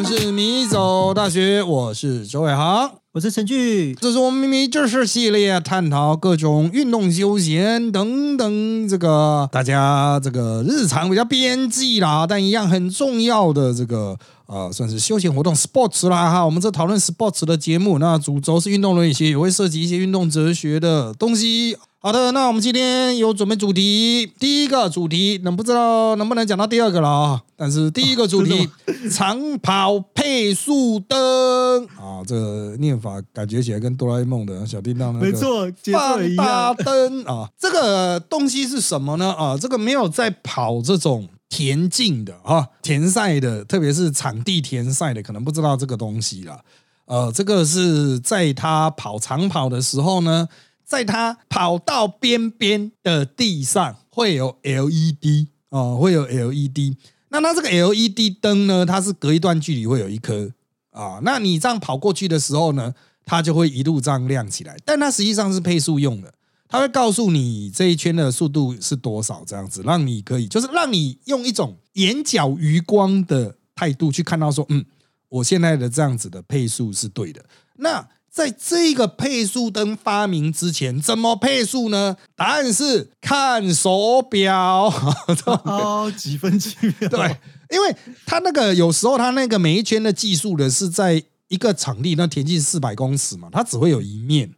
们是米走大学，我是周伟航，我是陈俊，这是我们咪咪知识系列，探讨各种运动、休闲等等，这个大家这个日常比较边际啦，但一样很重要的这个呃，算是休闲活动 sports 啦哈。我们这讨论 sports 的节目，那主轴是运动轮椅鞋，也会涉及一些运动哲学的东西。好的，那我们今天有准备主题，第一个主题能不知道能不能讲到第二个了啊？但是第一个主题长跑配速灯啊，这个念法感觉起来跟哆啦 A 梦的小叮当那个没错，放大样。灯啊，这个东西是什么呢？啊，这个没有在跑这种田径的啊，田赛的，特别是场地田赛的，可能不知道这个东西了。呃，这个是在他跑长跑的时候呢，在它跑到边边的地上会有 LED 哦，会有 LED。那它这个 LED 灯呢，它是隔一段距离会有一颗啊。那你这样跑过去的时候呢，它就会一路这样亮起来。但它实际上是配速用的，它会告诉你这一圈的速度是多少，这样子让你可以，就是让你用一种眼角余光的态度去看到说，嗯，我现在的这样子的配速是对的。那在这个配速灯发明之前，怎么配速呢？答案是看手表。哦，几分几秒？对，因为他那个有时候他那个每一圈的计数的是在一个场地，那田径四百公尺嘛，它只会有一面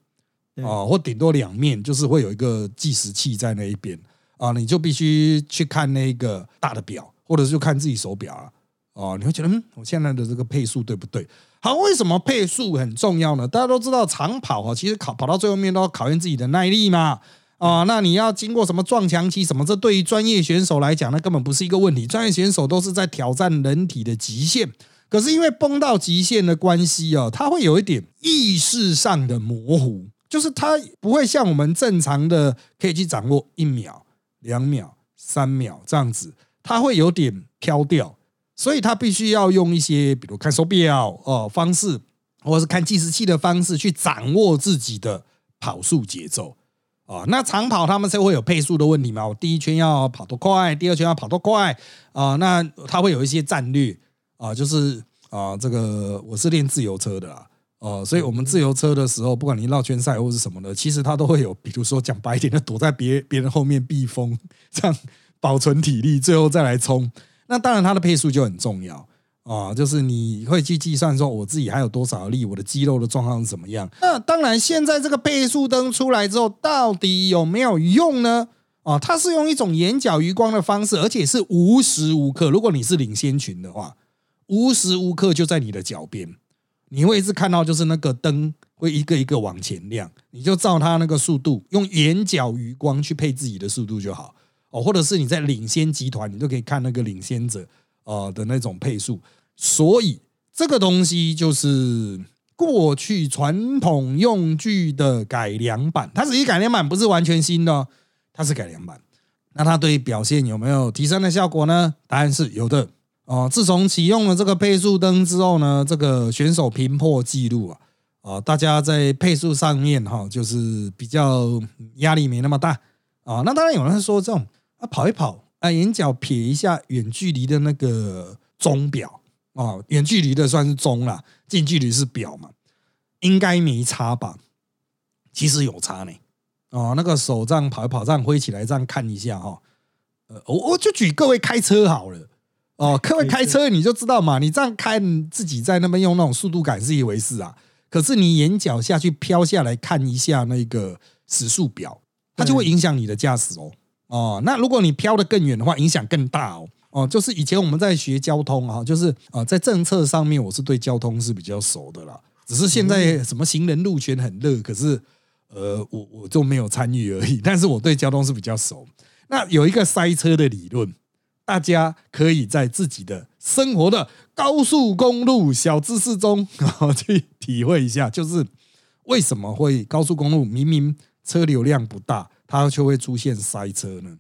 对啊、或顶多两面，就是会有一个计时器在那一边啊，你就必须去看那个大的表，或者是就看自己手表啊。哦，你会觉得，嗯，我现在的这个配速对不对？好，为什么配速很重要呢？大家都知道，长跑啊，其实考跑到最后面都要考验自己的耐力嘛。啊、那你要经过什么撞墙期什么？这对于专业选手来讲，那根本不是一个问题。专业选手都是在挑战人体的极限，可是因为崩到极限的关系啊，它会有一点意识上的模糊，就是它不会像我们正常的可以去掌握一秒、两秒、三秒这样子，它会有点飘掉。所以他必须要用一些，比如看手表哦、方式，或者是看计时器的方式去掌握自己的跑速节奏啊、那长跑他们是会有配速的问题嘛？我第一圈要跑多快，第二圈要跑多快啊、那他会有一些战略啊、就是啊、这个我是练自由车的啦。哦、所以我们自由车的时候，不管你绕圈赛或是什么的，其实它都会有，比如说讲白一点的，躲在别别人后面避风，这样保存体力，最后再来冲。那当然，它的配速就很重要啊，就是你会去计算说我自己还有多少力，我的肌肉的状况是怎么样。那当然，现在这个配速灯出来之后，到底有没有用呢？啊，它是用一种眼角余光的方式，而且是无时无刻。如果你是领先群的话，无时无刻就在你的脚边，你会一直看到就是那个灯会一个一个往前亮，你就照它那个速度，用眼角余光去配自己的速度就好。哦，或者是你在领先集团，你就可以看那个领先者呃的那种配速。所以这个东西就是过去传统用具的改良版，它只是改良版，不是完全新的哦，它是改良版。那它对表现有没有提升的效果呢？答案是有的哦。自从启用了这个配速灯之后呢，这个选手频破纪录啊，啊，大家在配速上面哈、就是比较压力没那么大啊。那当然有人说这种啊跑一跑啊，眼角瞥一下远距离的那个钟表啊，远距离的算是钟啦，近距离是表嘛，应该没差吧？其实有差呢。哦，那个手这样跑一跑，这样挥起来，这样看一下哈、呃，我我就举各位开车好了。哦，各位开车你就知道嘛，你这样开，你自己在那边用那种速度感是一回事啊。可是你眼角下去飘下来看一下那个时速表，它就会影响你的驾驶哦。哦，那如果你飘得更远的话，影响更大哦。哦，就是以前我们在学交通啊，就是啊、在政策上面我是对交通是比较熟的啦。只是现在什么行人路权很热，可是呃，我我就没有参与而已。但是我对交通是比较熟。那有一个塞车的理论，大家可以在自己的生活的高速公路小知识中啊 去体会一下，就是为什么会高速公路明明车流量不大，它就会出现塞车呢？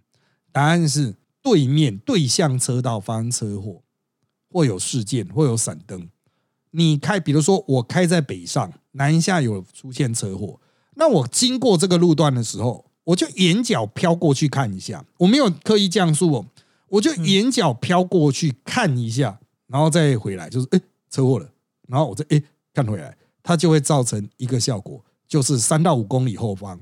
答案是对面对向车道发生车祸，或有事件，或有闪灯。你开，比如说我开在北上，南下有出现车祸，那我经过这个路段的时候，我就眼角飘过去看一下，我没有刻意降速哦，我就眼角飘过去看一下，然后再回来，就是哎，车祸了，然后我再哎看回来，它就会造成一个效果，就是三到五公里后方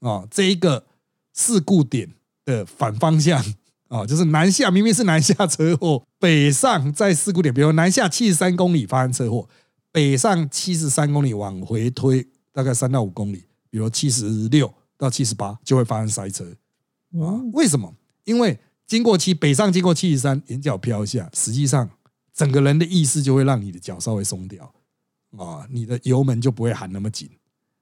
啊，这一个事故点的反方向 啊，就是南下明明是南下车祸，北上在事故点，比如南下七十三公里发生车祸，北上七十三公里往回推大概三到五公里，比如七十六到七十八就会发生塞车啊？为什么？因为经过七北上经过七十三，眼角飘下，实际上整个人的意识就会让你的脚稍微松掉啊，你的油门就不会含那么紧，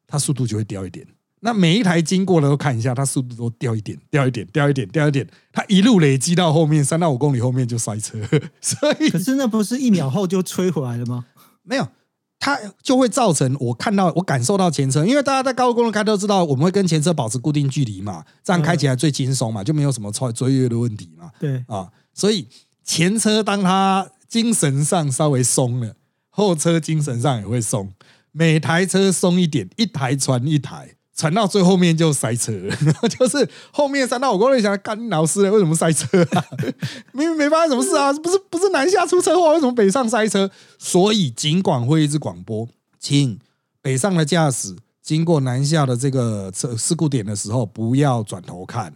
它速度就会掉一点。那每一台经过的都看一下，它速度都掉一点，掉一点，掉一点，掉一点，它一路累积到后面三到五公里后面就塞车，所以可是那不是一秒后就吹回来了吗？没有。它就会造成我看到我感受到前车，因为大家在高速公路开都知道，我们会跟前车保持固定距离嘛，这样开起来最轻松嘛，就没有什么超追越的问题嘛。对啊，所以前车当它精神上稍微松了，后车精神上也会松，每台车松一点，一台传一台。传到最后面就塞车了，就是后面三到五公里想干老师为什么塞车啊？明明没发生什么事啊，不是不是南下出车祸，为什么北上塞车？所以尽管会一直广播，请北上的驾驶经过南下的这个车事故点的时候，不要转头看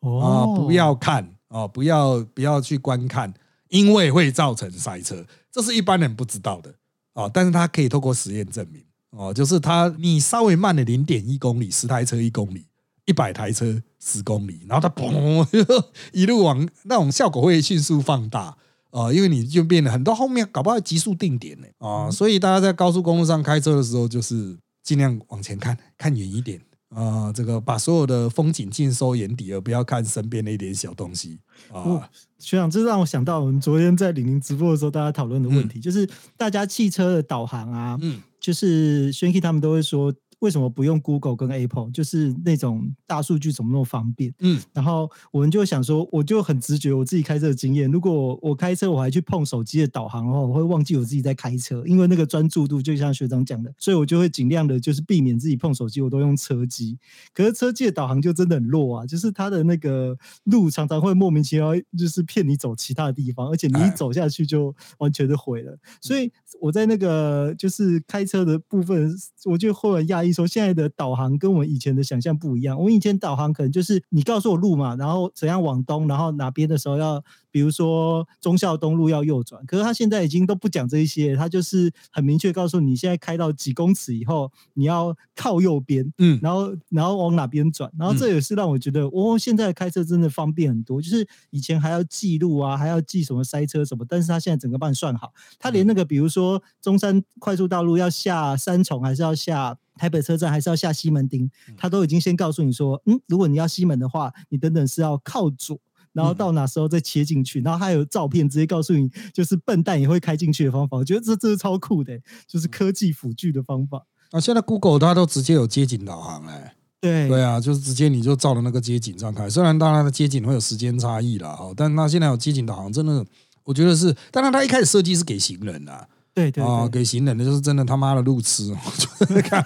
啊，不要看啊，不要不要去观看，因为会造成塞车，这是一般人不知道的啊，但是他可以透过实验证明。哦，就是它，你稍微慢了零点一公里，十台车一公里，一百台车十公里，然后它嘣 一路往那种效果会迅速放大啊，因为你就变得很多后面搞不好急速定点呢啊，所以大家在高速公路上开车的时候，就是尽量往前看看远一点啊，这个把所有的风景尽收眼底，而不要看身边的一点小东西啊。学长，这让我想到我们昨天在李宁直播的时候，大家讨论的问题，就是大家汽车的导航啊，嗯。就是轩 k 他们都会说。为什么不用 Google 跟 Apple？就是那种大数据怎么那么方便？嗯，然后我们就想说，我就很直觉，我自己开车的经验。如果我开车，我还去碰手机的导航的话，我会忘记我自己在开车，因为那个专注度就像学长讲的，所以我就会尽量的，就是避免自己碰手机，我都用车机。可是车机的导航就真的很弱啊，就是它的那个路常常会莫名其妙，就是骗你走其他的地方，而且你一走下去就完全的毁了。所以我在那个就是开车的部分，我就会很讶异。说现在的导航跟我们以前的想象不一样。我们以前导航可能就是你告诉我路嘛，然后怎样往东，然后哪边的时候要，比如说忠孝东路要右转。可是他现在已经都不讲这一些，他就是很明确告诉你，现在开到几公尺以后你要靠右边，嗯，然后然后往哪边转。然后这也是让我觉得，哦，现在开车真的方便很多。就是以前还要记录啊，还要记什么塞车什么，但是他现在整个帮你算好。他连那个比如说中山快速道路要下三重还是要下？台北车站还是要下西门町，他都已经先告诉你说，嗯，如果你要西门的话，你等等是要靠左，然后到哪时候再切进去，然后还有照片直接告诉你，就是笨蛋也会开进去的方法。我觉得这这是超酷的，就是科技辅助的方法。啊，现在 Google 它都直接有街景导航哎，对对啊，就是直接你就照着那个街景上开。虽然当然的街景会有时间差异了哈，但它现在有街景导航，真的我觉得是，当然它一开始设计是给行人的。对对啊，给行人的就是真的他妈的路痴，看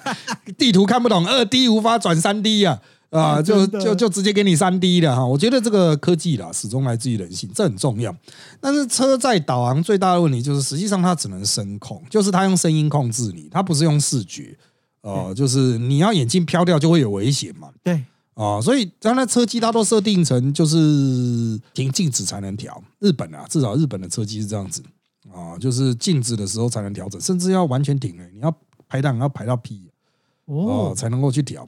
地图看不懂，二 D 无法转三 D 呀，啊，就就就直接给你三 D 的哈。我觉得这个科技啦，始终来自于人性，这很重要。但是车载导航最大的问题就是，实际上它只能声控，就是它用声音控制你，它不是用视觉。哦，就是你要眼镜飘掉就会有危险嘛。对啊，所以当然车机它都设定成就是停静止才能调。日本啊，至少日本的车机是这样子。啊，就是静止的时候才能调整，甚至要完全停哎，你要排档要排到 P 哦，才能够去调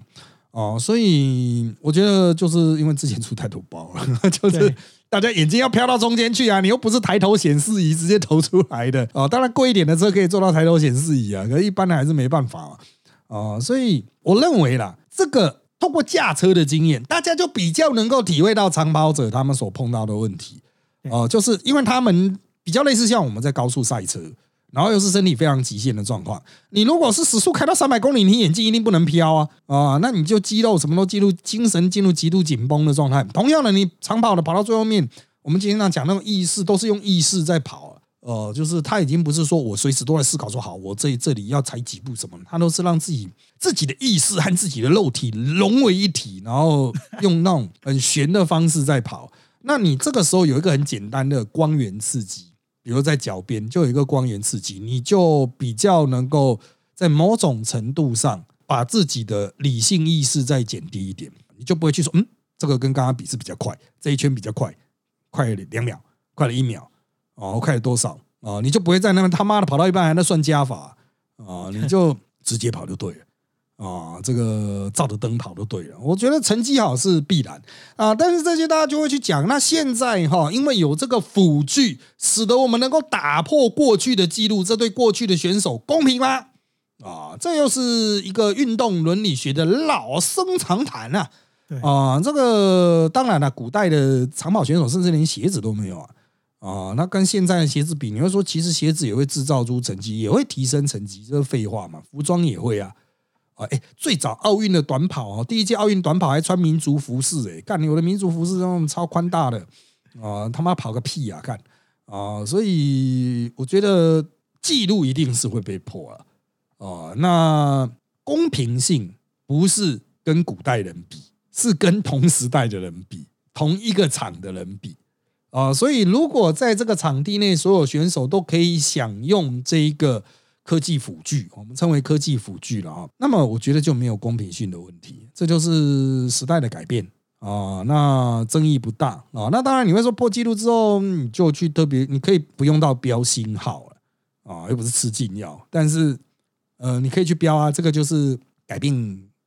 哦。所以我觉得就是因为之前出太多包了，就是大家眼睛要飘到中间去啊，你又不是抬头显示仪直接投出来的哦。当然贵一点的车可以做到抬头显示仪啊，可是一般的还是没办法啊。所以我认为啦，这个通过驾车的经验，大家就比较能够体会到长跑者他们所碰到的问题哦，就是因为他们。比较类似像我们在高速赛车，然后又是身体非常极限的状况。你如果是时速开到三百公里，你眼睛一定不能飘啊啊！那你就肌肉什么都进入精神进入极度紧绷的状态。同样的，你长跑的跑到最后面，我们经常讲那种意识都是用意识在跑，呃，就是他已经不是说我随时都在思考说好我这这里要踩几步什么，他都是让自己自己的意识和自己的肉体融为一体，然后用那种很玄的方式在跑。那你这个时候有一个很简单的光源刺激。比如在脚边就有一个光源刺激，你就比较能够在某种程度上把自己的理性意识再减低一点，你就不会去说，嗯，这个跟刚刚比是比较快，这一圈比较快，快了两秒，快了一秒，哦，快了多少啊？你就不会在那边他妈的跑到一半还在算加法啊？你就直接跑就对了。啊，这个照着灯跑就对了。我觉得成绩好是必然啊，但是这些大家就会去讲。那现在哈，因为有这个辅具，使得我们能够打破过去的记录，这对过去的选手公平吗？啊，这又是一个运动伦理学的老生常谈啊。啊，这个当然了，古代的长跑选手甚至连鞋子都没有啊。啊，那跟现在的鞋子比，你会说其实鞋子也会制造出成绩，也会提升成绩，这是废话嘛？服装也会啊。啊，哎，最早奥运的短跑哦，第一届奥运短跑还穿民族服饰，哎，干，我的民族服饰那种超宽大的，啊，他妈跑个屁啊，干，啊，所以我觉得记录一定是会被破了，啊，那公平性不是跟古代人比，是跟同时代的人比，同一个场的人比，啊，所以如果在这个场地内，所有选手都可以享用这一个。科技辅具，我们称为科技辅具了啊。那么我觉得就没有公平性的问题，这就是时代的改变啊。那争议不大啊。那当然你会说破纪录之后，你就去特别，你可以不用到标星号了啊，又不是吃禁药。但是呃，你可以去标啊。这个就是改变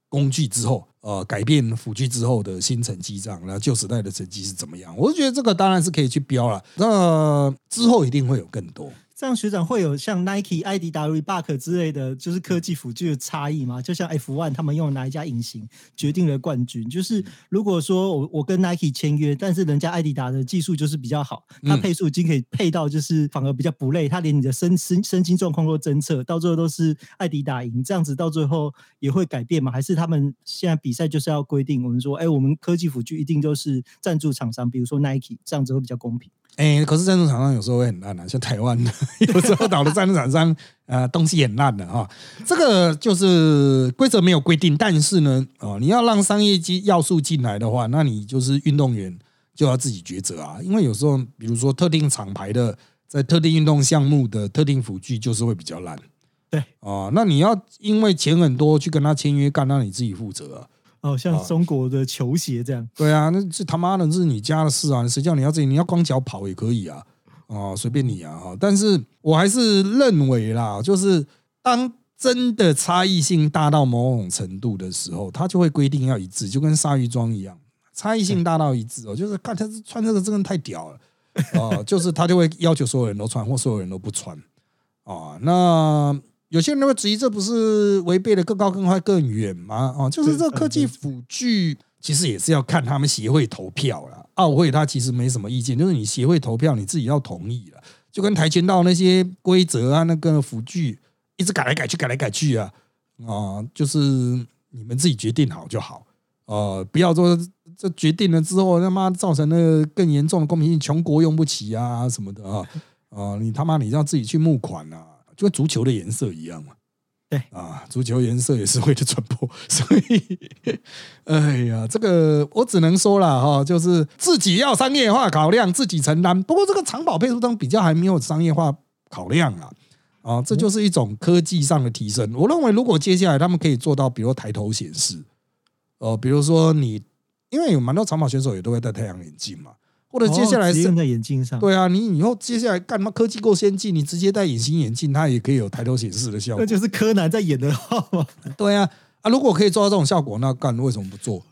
工具之后，呃，改变辅具之后的新成绩账。那旧时代的成绩是怎么样？我觉得这个当然是可以去标了。那之后一定会有更多。这样学长会有像 Nike、艾迪达、Reebok 之类的，就是科技辅具的差异吗？就像 F1 他们用哪一家隐形决定了冠军？就是如果说我我跟 Nike 签约，但是人家艾迪达的技术就是比较好，它配速已经可以配到就是反而比较不累，它连你的身身身心状况都侦测，到最后都是艾迪达赢。这样子到最后也会改变吗？还是他们现在比赛就是要规定我们说，哎，我们科技辅具一定都是赞助厂商，比如说 Nike，这样子会比较公平？哎，可是赞助厂商有时候会很烂啊，像台湾的 有时候倒的赞助厂商，呃，东西很烂的哈。这个就是规则没有规定，但是呢，哦，你要让商业机要素进来的话，那你就是运动员就要自己抉择啊。因为有时候，比如说特定厂牌的在特定运动项目的特定辅具就是会比较烂，对哦，那你要因为钱很多去跟他签约干，那你自己负责啊。哦，像中国的球鞋这样，对啊，那这他妈的是你家的事啊！谁叫你要自己？你要光脚跑也可以啊，哦，随便你啊！哈，但是我还是认为啦，就是当真的差异性大到某种程度的时候，他就会规定要一致，就跟鲨鱼装一样，差异性大到一致哦，就是看他穿这个真的太屌了啊，就是他就会要求所有人都穿，或所有人都不穿啊，那。有些人会质疑，这不是违背了更高、更快、更远吗？哦，就是这科技辅具，其实也是要看他们协会投票了。奥会他其实没什么意见，就是你协会投票，你自己要同意了。就跟跆拳道那些规则啊，那个辅具一直改来改去、改来改去啊，啊，就是你们自己决定好就好。呃，不要说这决定了之后，他妈造成那个更严重的公平性，穷国用不起啊什么的啊啊，你他妈你要自己去募款啊。就跟足球的颜色一样嘛，对啊，足球颜色也是为了传播，所以，哎呀，这个我只能说了哈，就是自己要商业化考量，自己承担。不过这个长跑配速灯比较还没有商业化考量啊，啊，这就是一种科技上的提升。我认为如果接下来他们可以做到，比如抬头显示，哦，比如说你，因为有蛮多长跑选手也都会戴太阳眼镜嘛。或者接下来用在眼镜上，对啊，你以后接下来干嘛？科技够先进，你直接戴隐形眼镜，它也可以有抬头显示的效果。那就是柯南在演的号对啊，啊，如果可以做到这种效果，那干为什么不做？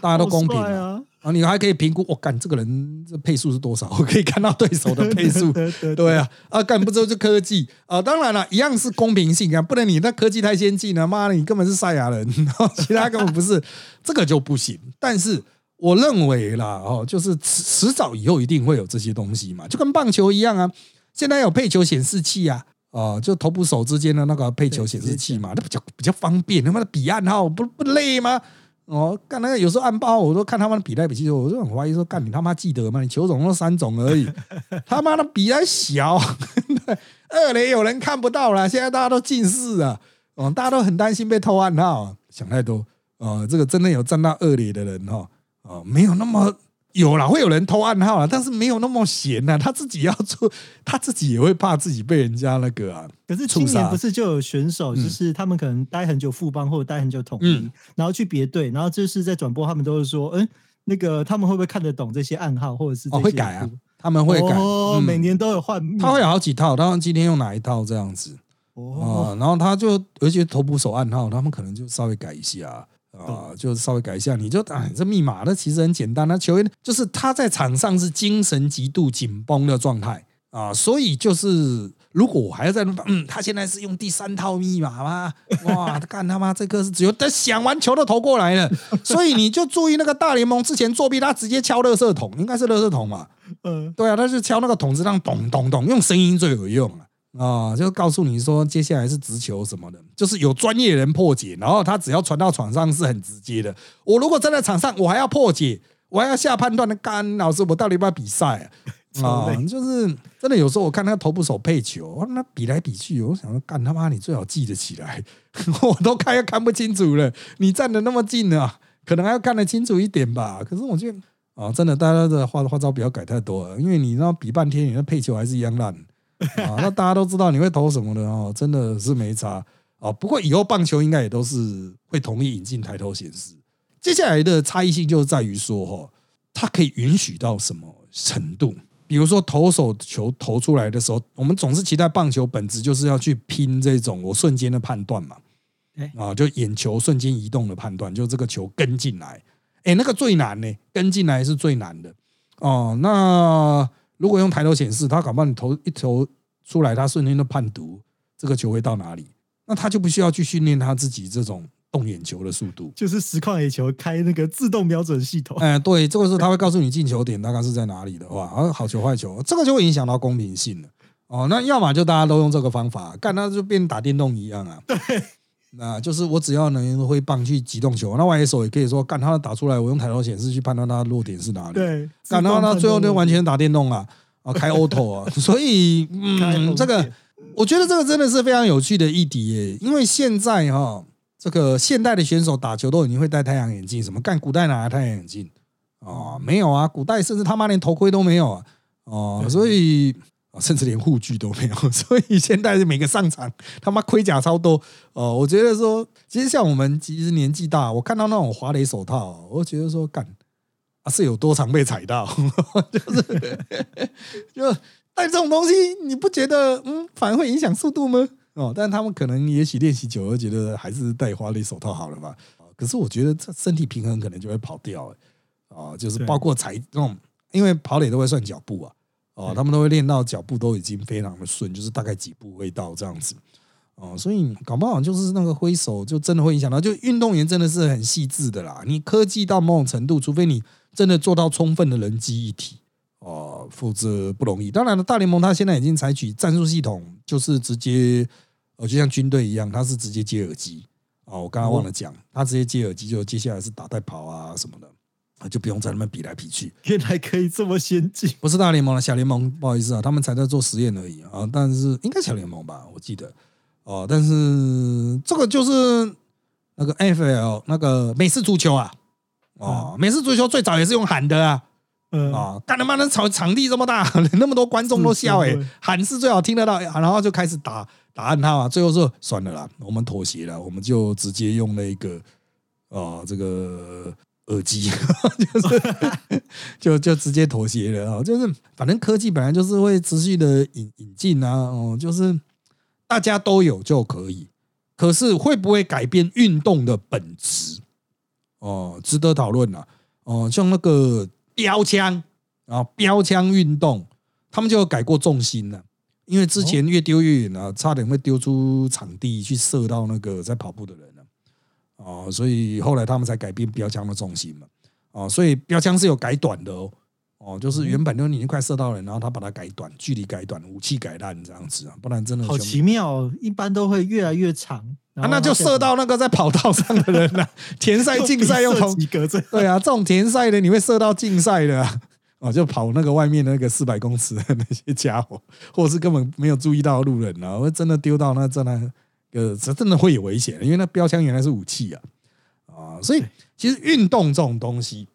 大家都公平啊！啊，你还可以评估，我干这个人这配速是多少？我可以看到对手的配速。对啊，啊，干不知就科技啊？当然了，一样是公平性啊，不能你那科技太先进了，妈的，你根本是赛亚人，其他根本不是，这个就不行。但是。我认为啦，哦，就是迟迟早以后一定会有这些东西嘛，就跟棒球一样啊。现在有配球显示器啊，哦，就头部手之间的那个配球显示器嘛，那比较比较方便。他妈的比暗号不不累吗？哦，干那个有时候暗包我都看他们的比来比去，我就很怀疑说，干你他妈记得吗？你球种都三种而已，他妈的比还小，二垒有人看不到了，现在大家都近视啊，哦，大家都很担心被偷暗号，想太多哦，这个真的有站到二垒的人哈。啊，没有那么有啦，会有人偷暗号啦，但是没有那么闲呐。他自己要做，他自己也会怕自己被人家那个啊。可是今年不是就有选手，就是他们可能待很久副帮或者待很久统一，然后去别队，然后就是在转播，他们都是说，嗯，那个他们会不会看得懂这些暗号，或者是哦会改啊？他们会改，每年都有换，他会有好几套，当然今天用哪一套这样子哦，然后他就而且头部手暗号，他们可能就稍微改一下。啊，就稍微改一下，你就哎，这密码那其实很简单。那球员就是他在场上是精神极度紧绷的状态啊，所以就是如果我还要在那，嗯，他现在是用第三套密码吗？哇，干他妈这个是只有等想完球都投过来了，所以你就注意那个大联盟之前作弊，他直接敲乐色桶，应该是乐色桶嘛？嗯，对啊，他是敲那个桶子，让咚咚咚，用声音最有用啊。啊，就告诉你说，接下来是直球什么的，就是有专业人破解，然后他只要传到场上是很直接的。我如果站在场上，我还要破解，我还要下判断的，干老师，我到底要不要比赛 啊？就是真的，有时候我看那个头部手配球，那比来比去，我想说，干他妈，你最好记得起来，我都看又看不清楚了，你站的那么近啊，可能还要看得清楚一点吧。可是我觉得啊，真的，大家的花花招不要改太多了，因为你那比半天，你的配球还是一样烂。啊，那大家都知道你会投什么的哦，真的是没差啊。不过以后棒球应该也都是会同意引进抬头显示。接下来的差异性就在于说，哈，它可以允许到什么程度？比如说投手球投出来的时候，我们总是期待棒球本质就是要去拼这种我瞬间的判断嘛，啊，就眼球瞬间移动的判断，就这个球跟进来，哎，那个最难呢，跟进来是最难的哦。那如果用抬头显示，他搞不好你投一投出来，他瞬间就判读这个球会到哪里，那他就不需要去训练他自己这种动眼球的速度，就是实况野球开那个自动瞄准系统。哎，对，这个时候他会告诉你进球点大概是在哪里的话，啊好球坏球，这个就会影响到公平性了。哦，那要么就大家都用这个方法干，那就变打电动一样啊。对。那就是我只要能挥棒去击动球，那外野手也可以说干他打出来，我用抬头显示去判断他的落点是哪里。对，干到他最后就完全打电动了，啊开 auto 啊，所以嗯，这个我觉得这个真的是非常有趣的议题耶，因为现在哈，这个现代的选手打球都已经会戴太阳眼镜，什么干古代哪来太阳眼镜啊？没有啊，古代甚至他妈连头盔都没有啊，哦，所以。甚至连护具都没有，所以现在每个上场他妈盔甲超多哦。我觉得说，其实像我们其实年纪大，我看到那种滑雷手套，我觉得说干啊是有多常被踩到，就是就戴这种东西，你不觉得嗯反而会影响速度吗？哦，但他们可能也许练习久了，觉得还是戴滑雷手套好了吧。可是我觉得这身体平衡可能就会跑掉啊，就是包括踩那种，因为跑垒都会算脚步啊。哦，他们都会练到脚步都已经非常的顺，就是大概几步会到这样子。哦，所以搞不好就是那个挥手就真的会影响到，就运动员真的是很细致的啦。你科技到某种程度，除非你真的做到充分的人机一体，哦，否则不容易。当然了，大联盟它现在已经采取战术系统，就是直接，呃，就像军队一样，它是直接接耳机。哦，我刚刚忘了讲，它直接接耳机，就接下来是打带跑啊什么的。啊，就不用在那边比来比去。原来可以这么先进，不是大联盟了，小联盟，不好意思啊，他们才在做实验而已啊。但是应该小联盟吧，我记得哦。但是这个就是那个 F L 那个美式足球啊，哦，美式足球最早也是用喊的啊，啊，干他妈的场场地这么大，那么多观众都笑哎，喊是最好听得到，然后就开始打打暗号啊。最后说算了啦，我们妥协了，我们就直接用那个啊这个。耳机 就是 就就直接妥协了啊！就是反正科技本来就是会持续的引引进啊，哦，就是大家都有就可以。可是会不会改变运动的本质？哦，值得讨论啊！哦，像那个标枪啊，标枪运动，他们就有改过重心了，因为之前越丢越远啊，差点会丢出场地去射到那个在跑步的人。哦，所以后来他们才改变标枪的重心嘛。哦，所以标枪是有改短的哦。哦，就是原本就已经快射到人，然后他把它改短，距离改短，武器改烂这样子啊，不然真的好奇妙。一般都会越来越长，啊那就射到那个在跑道上的人了。田赛、竞赛用同对啊，这种田赛的你会射到竞赛的啊。哦，就跑那个外面那个四百公尺的那些家伙，或者是根本没有注意到路人啊，会真的丢到那真的。呃，这真的会有危险，因为那标枪原来是武器啊，啊，所以其实运动这种东西，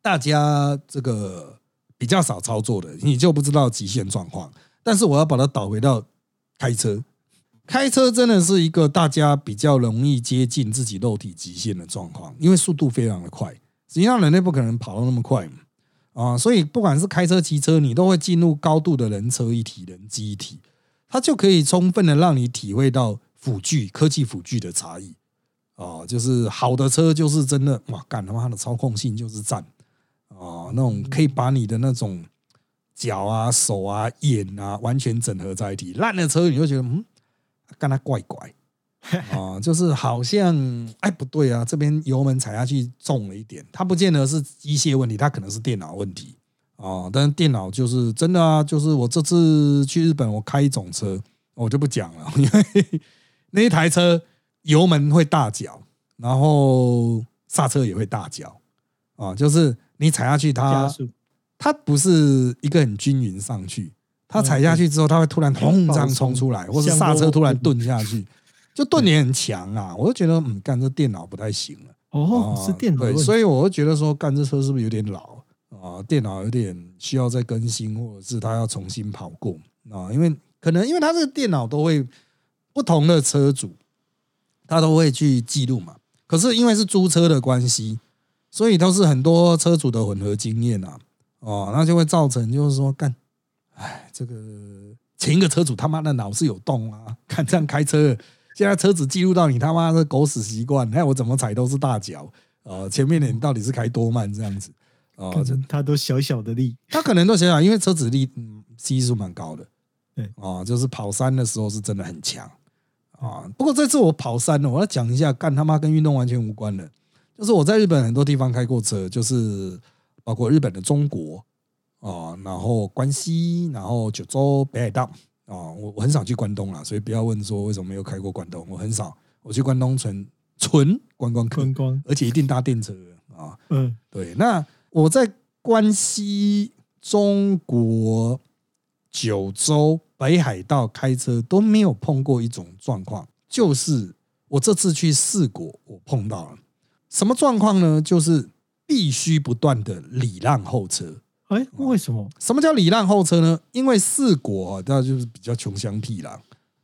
大家这个比较少操作的，你就不知道极限状况。但是我要把它导回到开车，开车真的是一个大家比较容易接近自己肉体极限的状况，因为速度非常的快。实际上人类不可能跑到那么快嘛，啊，所以不管是开车、骑车，你都会进入高度的人车一体、人机一体，它就可以充分的让你体会到辅具、科技辅具的差异。哦，就是好的车就是真的哇，干他妈的操控性就是赞啊，那种可以把你的那种脚啊、手啊、眼啊完全整合在一起。烂的车你就觉得嗯，干它怪怪 啊，就是好像哎不对啊，这边油门踩下去重了一点，它不见得是机械问题，它可能是电脑问题啊。但是电脑就是真的啊，就是我这次去日本，我开一种车，我就不讲了，因为那一台车。油门会大脚，然后刹车也会大脚，啊，就是你踩下去，它它不是一个很均匀上去，它踩下去之后，它会突然轰这样冲出来，或是刹车突然顿下去，就顿点很强啊！我就觉得，嗯，干这电脑不太行了。哦，是电脑对，所以我会觉得说，干这车是不是有点老啊？电脑有点需要再更新，或者是它要重新跑过啊？因为可能因为它这个电脑都会不同的车主。他都会去记录嘛，可是因为是租车的关系，所以都是很多车主的混合经验啊，哦，那就会造成就是说干，哎，这个前一个车主他妈的脑是有洞啊，看这样开车，现在车子记录到你他妈的狗屎习惯，看我怎么踩都是大脚，呃，前面的你到底是开多慢这样子，哦，他都小小的力，他可能都小小，因为车子力嗯系数蛮高的，对，哦，就是跑山的时候是真的很强。啊！不过这次我跑山了，我要讲一下，干他妈跟运动完全无关的，就是我在日本很多地方开过车，就是包括日本的中国啊，然后关西，然后九州、北海道啊，我我很少去关东啦，所以不要问说为什么没有开过关东，我很少，我去关东纯纯观光客，观光，而且一定搭电车啊。嗯，对。那我在关西、中国、九州。北海道开车都没有碰过一种状况，就是我这次去四国，我碰到了什么状况呢？就是必须不断的礼让后车。哎，为什么？什么叫礼让后车呢？因为四国啊，大家就是比较穷乡僻壤，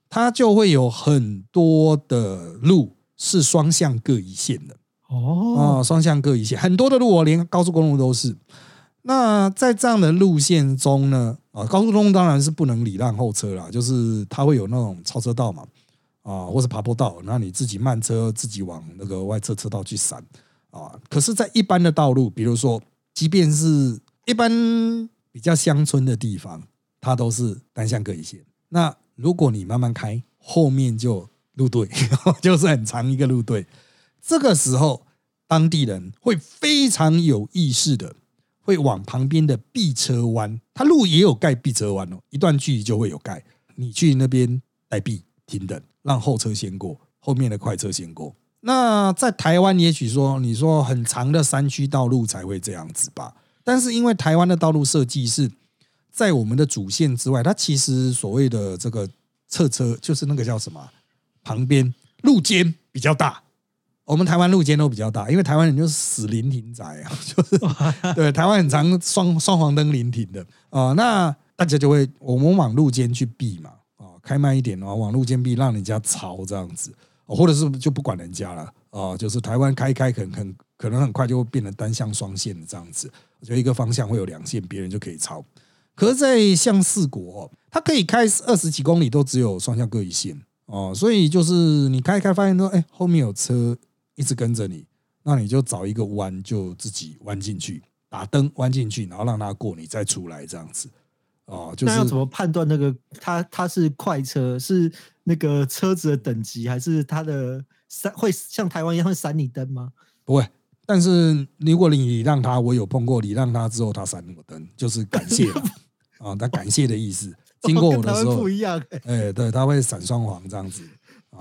它就会有很多的路是双向各一线的。哦，啊，双向各一线，很多的路哦，连高速公路都是。那在这样的路线中呢？啊，高速公路当然是不能礼让后车啦，就是它会有那种超车道嘛，啊，或是爬坡道，那你自己慢车自己往那个外侧车道去闪啊。可是，在一般的道路，比如说，即便是一般比较乡村的地方，它都是单向各一线。那如果你慢慢开，后面就路队，就是很长一个路队，这个时候当地人会非常有意识的。会往旁边的避车弯，它路也有盖避车弯哦，一段距离就会有盖。你去那边待避停等，让后车先过，后面的快车先过。那在台湾，也许说你说很长的山区道路才会这样子吧。但是因为台湾的道路设计是在我们的主线之外，它其实所谓的这个侧车就是那个叫什么旁边路肩比较大。我们台湾路肩都比较大，因为台湾人就是死临停仔啊，就是 对台湾很长双双黄灯临停的啊，那大家就会我们往路肩去避嘛啊，开慢一点哦，往路肩避，让人家超这样子，或者是就不管人家了啊，就是台湾开开可能很可能很快就会变成单向双线的这样子，就一个方向会有两线，别人就可以超。可是，在像四国，它可以开二十几公里都只有双向各一线哦，所以就是你开开发现说，哎，后面有车。一直跟着你，那你就找一个弯，就自己弯进去，打灯弯进去，然后让它过，你再出来这样子。哦，就是要怎么判断那个它它是快车，是那个车子的等级，还是它的闪会像台湾一样会闪你灯吗？不会，但是如果你让他，我有碰过，你让他之后他闪我灯，就是感谢啊，他感谢的意思。经过我的时候不一样，哎，对，他会闪双黄这样子。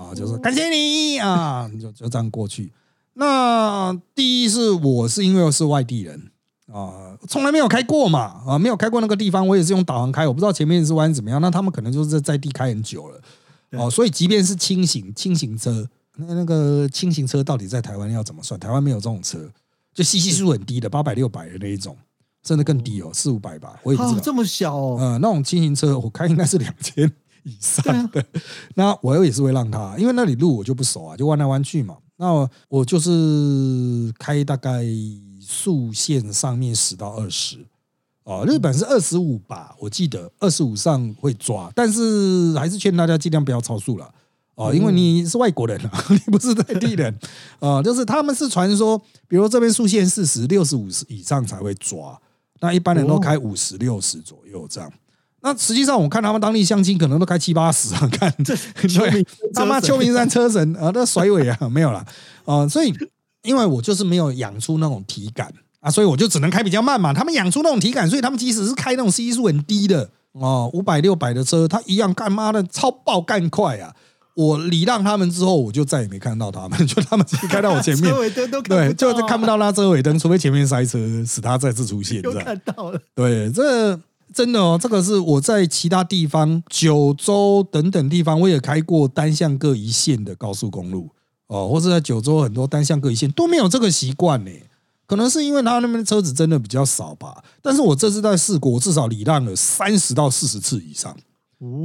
啊，就是感谢你啊，就就这样过去。那第一是我是因为我是外地人啊，从来没有开过嘛啊，没有开过那个地方，我也是用导航开，我不知道前面是弯怎么样。那他们可能就是在地开很久了哦，所以即便是轻型轻型车，那那个轻型车到底在台湾要怎么算？台湾没有这种车，就吸吸数很低的，八百六百的那一种，甚至更低哦，四五百吧，我也不知道。这么小哦，呃，那种轻型车我开应该是两千以上的。那我也是会让他，因为那里路我就不熟啊，就弯来弯去嘛。那我就是开大概速线上面十到二十。哦，日本是二十五吧，我记得二十五上会抓，但是还是劝大家尽量不要超速了。哦，因为你是外国人啊，你不是在地人啊，就是他们是传说，比如这边速限四十六十五十以上才会抓，那一般人都开五十六十左右这样。那实际上我看他们当地相亲可能都开七八十啊，看对 他妈秋名山车神啊，那甩尾啊没有了啊，所以因为我就是没有养出那种体感啊，所以我就只能开比较慢嘛。他们养出那种体感，所以他们即使是开那种 C 数很低的哦，五百六百的车，他一样干妈的超爆干快啊。我礼让他们之后，我就再也没看到他们，就他们开到我前面，车尾灯都对，就是看不到那车尾灯，除非前面塞车，使他再次出现。又看到了，对，这真的哦，这个是我在其他地方，九州等等地方，我也开过单向各一线的高速公路哦，或者在九州很多单向各一线都没有这个习惯呢，可能是因为他那边车子真的比较少吧。但是我这次在试过，我至少礼让了三十到四十次以上。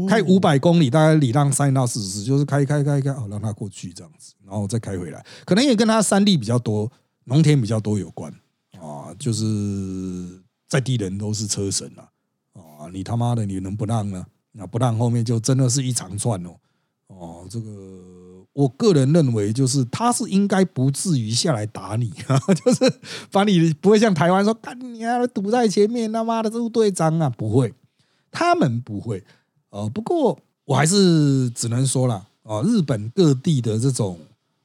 开五百公里，大概礼让三到四十次，就是开开开开，哦，让他过去这样子，然后再开回来，可能也跟他山地比较多、农田比较多有关啊。就是在地人都是车神啊，你他妈的你能不让呢？那不让后面就真的是一长串哦。哦，这个我个人认为，就是他是应该不至于下来打你啊，就是把你不会像台湾说，干你啊，堵在前面，他妈的这是队长啊，不会，他们不会。呃，不过我还是只能说了啊，日本各地的这种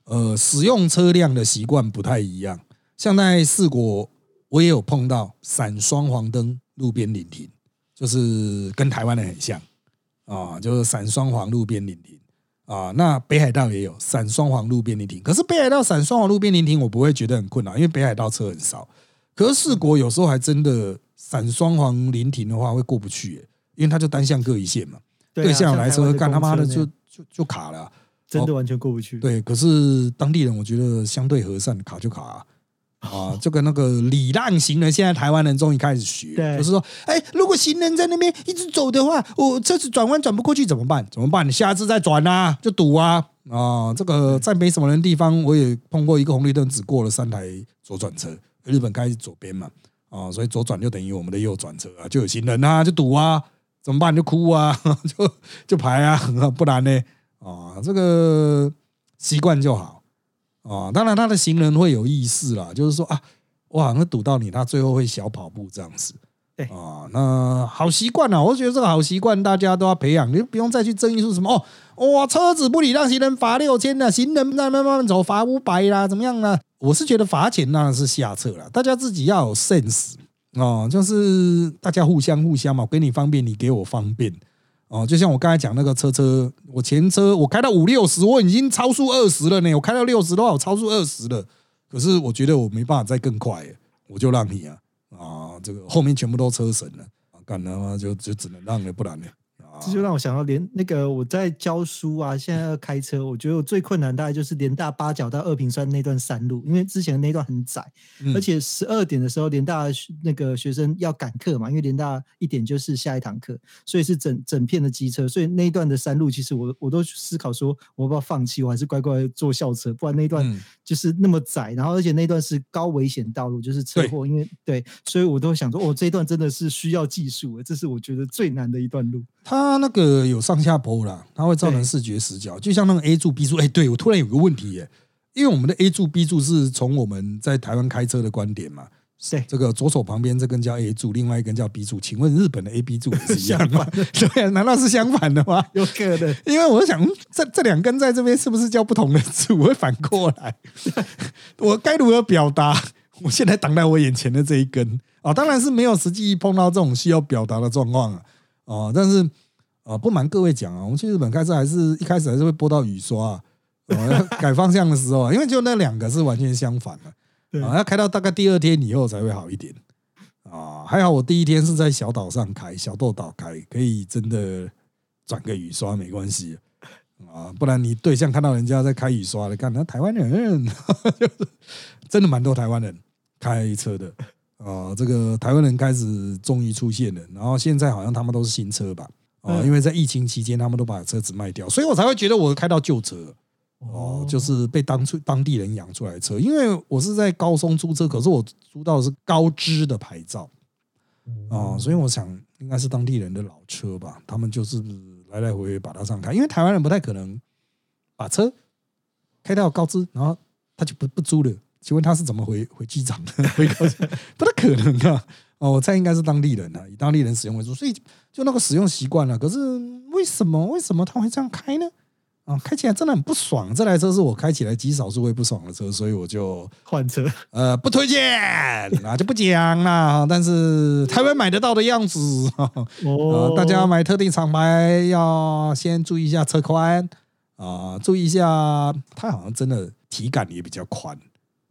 呃使用车辆的习惯不太一样。像在四国，我也有碰到闪双黄灯路边临停，就是跟台湾的很像啊，就是闪双黄路边临停啊。那北海道也有闪双黄路边临停，可是北海道闪双黄路边临停，我不会觉得很困难，因为北海道车很少。可是四国有时候还真的闪双黄临停的话，会过不去。因为它就单向各一线嘛，对向来车干他妈的就就就卡了，真的完全过不去。对，可是当地人我觉得相对和善，卡就卡啊。这个那个礼让行人，现在台湾人终于开始学，就是说，哎，如果行人在那边一直走的话，我车子转弯转不过去怎么办？怎么办？你下次再转啊，就堵啊啊！这个在没什么人地方，我也碰过一个红绿灯只过了三台左转车，日本开左边嘛啊，所以左转就等于我们的右转车啊，就有行人啊，就堵啊。怎么办？就哭啊，就就排啊，不然呢？啊，这个习惯就好啊。当然，他的行人会有意识啦，就是说啊，我好像堵到你，他最后会小跑步这样子。对啊，那好习惯啊，我觉得这个好习惯大家都要培养，你不用再去争议说什么哦，哇，车子不礼让行人罚六千的，行人慢慢慢慢走罚五百啦，怎么样呢？我是觉得罚钱当然是下策了，大家自己要有 sense。哦，就是大家互相互相嘛，给你方便，你给我方便。哦，就像我刚才讲那个车车，我前车我开到五六十，我已经超速二十了呢。我开到六十的话，我超速二十了。可是我觉得我没办法再更快，我就让你啊啊，这个后面全部都车神了啊，干他妈就就只能让了，不然呢？这就让我想到，连那个我在教书啊，现在要开车，我觉得我最困难大概就是连大八角到二平山那段山路，因为之前那段很窄，而且十二点的时候连大那个学生要赶课嘛，因为连大一点就是下一堂课，所以是整整片的机车，所以那一段的山路其实我我都思考说，我要不要放弃，我还是乖乖坐校车，不然那段就是那么窄，然后而且那段是高危险道路，就是车祸，因为对，所以我都想说，哦，这一段真的是需要技术，这是我觉得最难的一段路。它那个有上下坡啦，它会造成视觉死角，就像那个 A 柱 B 柱。哎，对我突然有个问题耶，因为我们的 A 柱 B 柱是从我们在台湾开车的观点嘛，是这个左手旁边这根叫 A 柱，另外一根叫 B 柱。请问日本的 A、B 柱是一样吗？对，难道是相反的吗？有可能，因为我想这这两根在这边是不是叫不同的字？我？会反过来，我该如何表达？我现在挡在我眼前的这一根啊，当然是没有实际碰到这种需要表达的状况啊。哦，但是啊，不瞒各位讲啊，我们去日本开车还是一开始还是会播到雨刷啊，改方向的时候啊，因为就那两个是完全相反的啊，要开到大概第二天以后才会好一点啊。还好我第一天是在小岛上开，小豆岛开，可以真的转个雨刷没关系啊，不然你对象看到人家在开雨刷的，看那台湾人 就是真的蛮多台湾人开车的啊，这个台湾人开始终于出现了，然后现在好像他们都是新车吧？啊，因为在疫情期间，他们都把车子卖掉，所以我才会觉得我开到旧车哦，就是被当初当地人养出来的车。因为我是在高松租车，可是我租到的是高知的牌照啊，所以我想应该是当地人的老车吧，他们就是来来回回把它上开，因为台湾人不太可能把车开到高知，然后他就不不租了。请问他是怎么回回机场的？回高知不太可能啊！哦，我猜应该是当地人啊，以当地人使用为主，所以就那个使用习惯了。可是为什么为什么他会这样开呢？啊，开起来真的很不爽。这台车是我开起来极少数会不爽的车，所以我就换车。呃，不推荐，啊就不讲了。但是台湾买得到的样子，哦，大家买特定厂牌要先注意一下车宽啊，注意一下，它好像真的体感也比较宽。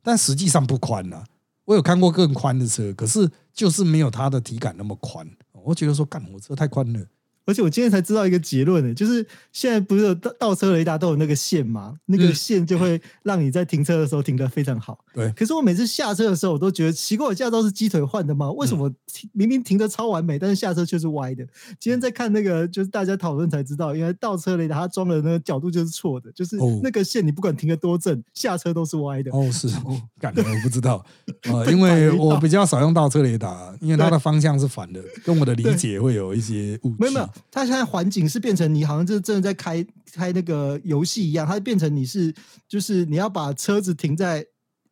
但实际上不宽呐，我有看过更宽的车，可是就是没有它的体感那么宽。我觉得说，干我车太宽了。而且我今天才知道一个结论呢，就是现在不是倒倒车雷达都有那个线吗？那个线就会让你在停车的时候停得非常好。对。可是我每次下车的时候，我都觉得奇怪，我驾照是鸡腿换的吗？为什么明明停得超完美，但是下车却是歪的？今天在看那个，就是大家讨论才知道，因为倒车雷达它装的那个角度就是错的，就是那个线你不管停得多正，下车都是歪的。哦，是哦，干的我不知道 啊，因为我比较少用倒车雷达，因为它的方向是反的，跟我的理解会有一些误区。没有没有。它现在环境是变成你好像就真的在开开那个游戏一样，它变成你是就是你要把车子停在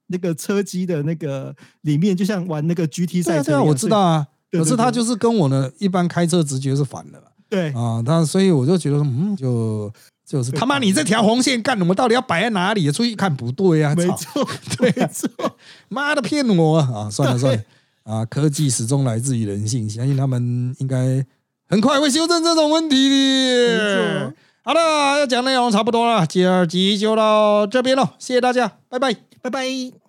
那个车机的那个里面，就像玩那个 GT 赛车。对啊，我知道啊。可是它就是跟我的一般开车直觉是反的。对啊，那所以我就觉得嗯，就就是他妈你这条红线干什么？到底要摆在哪里？出去一看不对啊！没错，没错，妈的骗我啊！算了算了啊，科技始终来自于人性，相信他们应该。很快会修正这种问题的。好了，要讲内容差不多了，第二集就到这边了，谢谢大家，拜拜，拜拜。